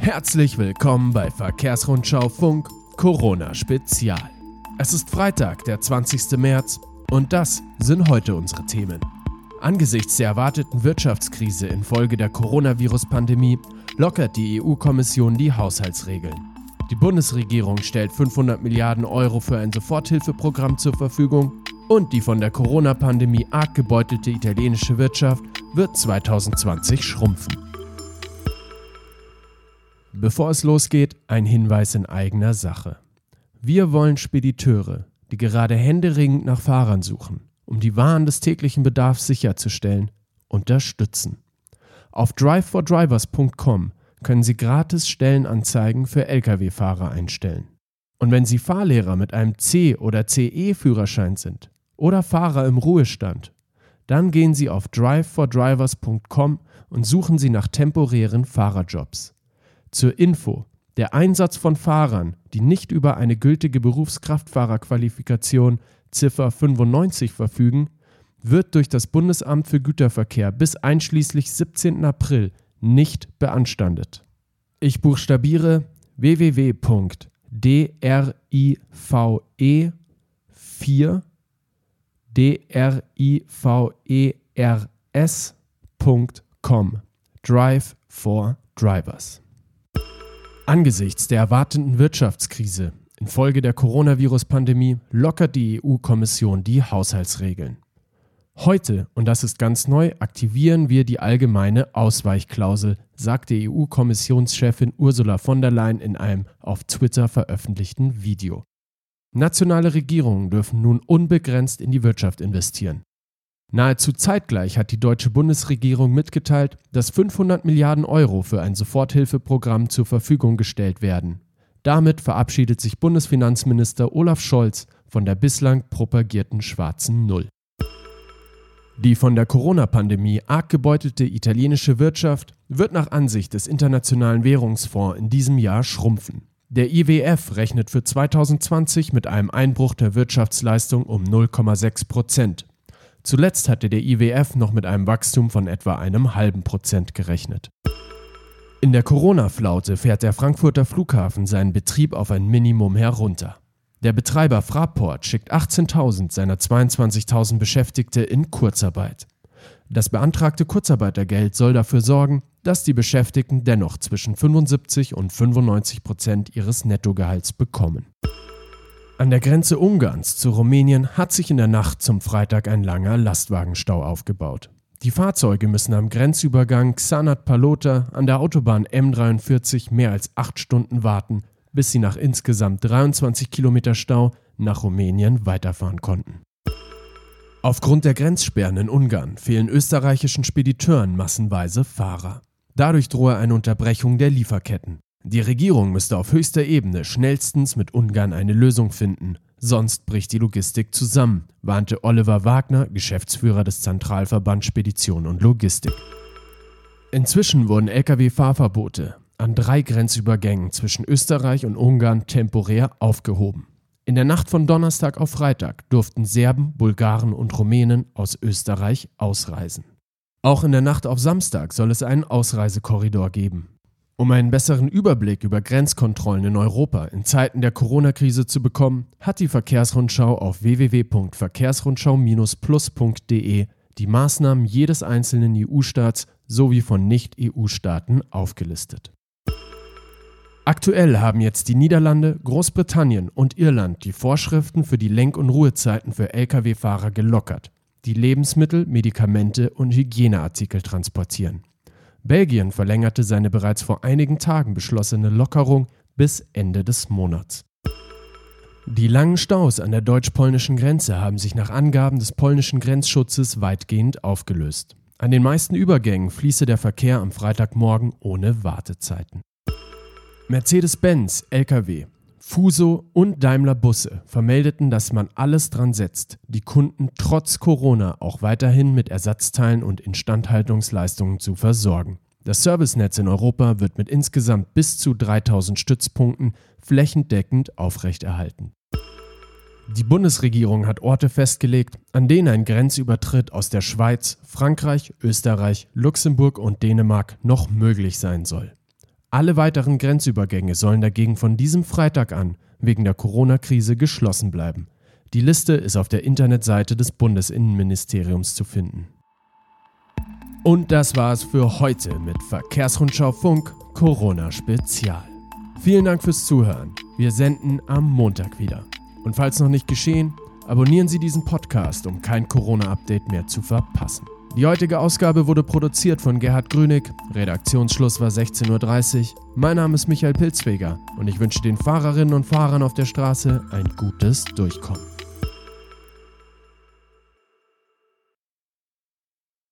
Herzlich willkommen bei Verkehrsrundschau Funk Corona Spezial. Es ist Freitag, der 20. März und das sind heute unsere Themen. Angesichts der erwarteten Wirtschaftskrise infolge der Coronavirus-Pandemie lockert die EU-Kommission die Haushaltsregeln. Die Bundesregierung stellt 500 Milliarden Euro für ein Soforthilfeprogramm zur Verfügung und die von der Corona-Pandemie arg gebeutelte italienische Wirtschaft wird 2020 schrumpfen. Bevor es losgeht, ein Hinweis in eigener Sache. Wir wollen Spediteure, die gerade händeringend nach Fahrern suchen, um die Waren des täglichen Bedarfs sicherzustellen, unterstützen. Auf drivefordrivers.com können Sie gratis Stellenanzeigen für Lkw-Fahrer einstellen. Und wenn Sie Fahrlehrer mit einem C- oder CE-Führerschein sind oder Fahrer im Ruhestand, dann gehen Sie auf drivefordrivers.com und suchen Sie nach temporären Fahrerjobs. Zur Info, der Einsatz von Fahrern, die nicht über eine gültige Berufskraftfahrerqualifikation Ziffer 95 verfügen, wird durch das Bundesamt für Güterverkehr bis einschließlich 17. April nicht beanstandet. Ich buchstabiere www.drive4 drivers.com Drive for Drivers. Angesichts der erwartenden Wirtschaftskrise infolge der Coronavirus-Pandemie lockert die EU-Kommission die Haushaltsregeln. Heute, und das ist ganz neu, aktivieren wir die allgemeine Ausweichklausel, sagte EU-Kommissionschefin Ursula von der Leyen in einem auf Twitter veröffentlichten Video. Nationale Regierungen dürfen nun unbegrenzt in die Wirtschaft investieren. Nahezu zeitgleich hat die deutsche Bundesregierung mitgeteilt, dass 500 Milliarden Euro für ein Soforthilfeprogramm zur Verfügung gestellt werden. Damit verabschiedet sich Bundesfinanzminister Olaf Scholz von der bislang propagierten schwarzen Null. Die von der Corona-Pandemie arg gebeutelte italienische Wirtschaft wird nach Ansicht des Internationalen Währungsfonds in diesem Jahr schrumpfen. Der IWF rechnet für 2020 mit einem Einbruch der Wirtschaftsleistung um 0,6 Prozent. Zuletzt hatte der IWF noch mit einem Wachstum von etwa einem halben Prozent gerechnet. In der Corona-Flaute fährt der Frankfurter Flughafen seinen Betrieb auf ein Minimum herunter. Der Betreiber Fraport schickt 18.000 seiner 22.000 Beschäftigte in Kurzarbeit. Das beantragte Kurzarbeitergeld soll dafür sorgen, dass die Beschäftigten dennoch zwischen 75 und 95 Prozent ihres Nettogehalts bekommen. An der Grenze Ungarns zu Rumänien hat sich in der Nacht zum Freitag ein langer Lastwagenstau aufgebaut. Die Fahrzeuge müssen am Grenzübergang Xanat Palota an der Autobahn M43 mehr als acht Stunden warten, bis sie nach insgesamt 23 Kilometer Stau nach Rumänien weiterfahren konnten. Aufgrund der Grenzsperren in Ungarn fehlen österreichischen Spediteuren massenweise Fahrer. Dadurch drohe eine Unterbrechung der Lieferketten. Die Regierung müsste auf höchster Ebene schnellstens mit Ungarn eine Lösung finden, sonst bricht die Logistik zusammen, warnte Oliver Wagner, Geschäftsführer des Zentralverbands Spedition und Logistik. Inzwischen wurden Lkw-Fahrverbote an drei Grenzübergängen zwischen Österreich und Ungarn temporär aufgehoben. In der Nacht von Donnerstag auf Freitag durften Serben, Bulgaren und Rumänen aus Österreich ausreisen. Auch in der Nacht auf Samstag soll es einen Ausreisekorridor geben. Um einen besseren Überblick über Grenzkontrollen in Europa in Zeiten der Corona-Krise zu bekommen, hat die Verkehrsrundschau auf www.verkehrsrundschau-plus.de die Maßnahmen jedes einzelnen EU-Staats sowie von Nicht-EU-Staaten aufgelistet. Aktuell haben jetzt die Niederlande, Großbritannien und Irland die Vorschriften für die Lenk- und Ruhezeiten für Lkw-Fahrer gelockert, die Lebensmittel, Medikamente und Hygieneartikel transportieren. Belgien verlängerte seine bereits vor einigen Tagen beschlossene Lockerung bis Ende des Monats. Die langen Staus an der deutsch-polnischen Grenze haben sich nach Angaben des polnischen Grenzschutzes weitgehend aufgelöst. An den meisten Übergängen fließe der Verkehr am Freitagmorgen ohne Wartezeiten. Mercedes-Benz, Lkw, Fuso und Daimler Busse vermeldeten, dass man alles dran setzt, die Kunden trotz Corona auch weiterhin mit Ersatzteilen und Instandhaltungsleistungen zu versorgen. Das Servicenetz in Europa wird mit insgesamt bis zu 3000 Stützpunkten flächendeckend aufrechterhalten. Die Bundesregierung hat Orte festgelegt, an denen ein Grenzübertritt aus der Schweiz, Frankreich, Österreich, Luxemburg und Dänemark noch möglich sein soll. Alle weiteren Grenzübergänge sollen dagegen von diesem Freitag an wegen der Corona-Krise geschlossen bleiben. Die Liste ist auf der Internetseite des Bundesinnenministeriums zu finden. Und das war's für heute mit Verkehrsrundschau Funk Corona Spezial. Vielen Dank fürs Zuhören. Wir senden am Montag wieder. Und falls noch nicht geschehen, abonnieren Sie diesen Podcast, um kein Corona-Update mehr zu verpassen. Die heutige Ausgabe wurde produziert von Gerhard Grünig. Redaktionsschluss war 16.30 Uhr. Mein Name ist Michael Pilzweger und ich wünsche den Fahrerinnen und Fahrern auf der Straße ein gutes Durchkommen.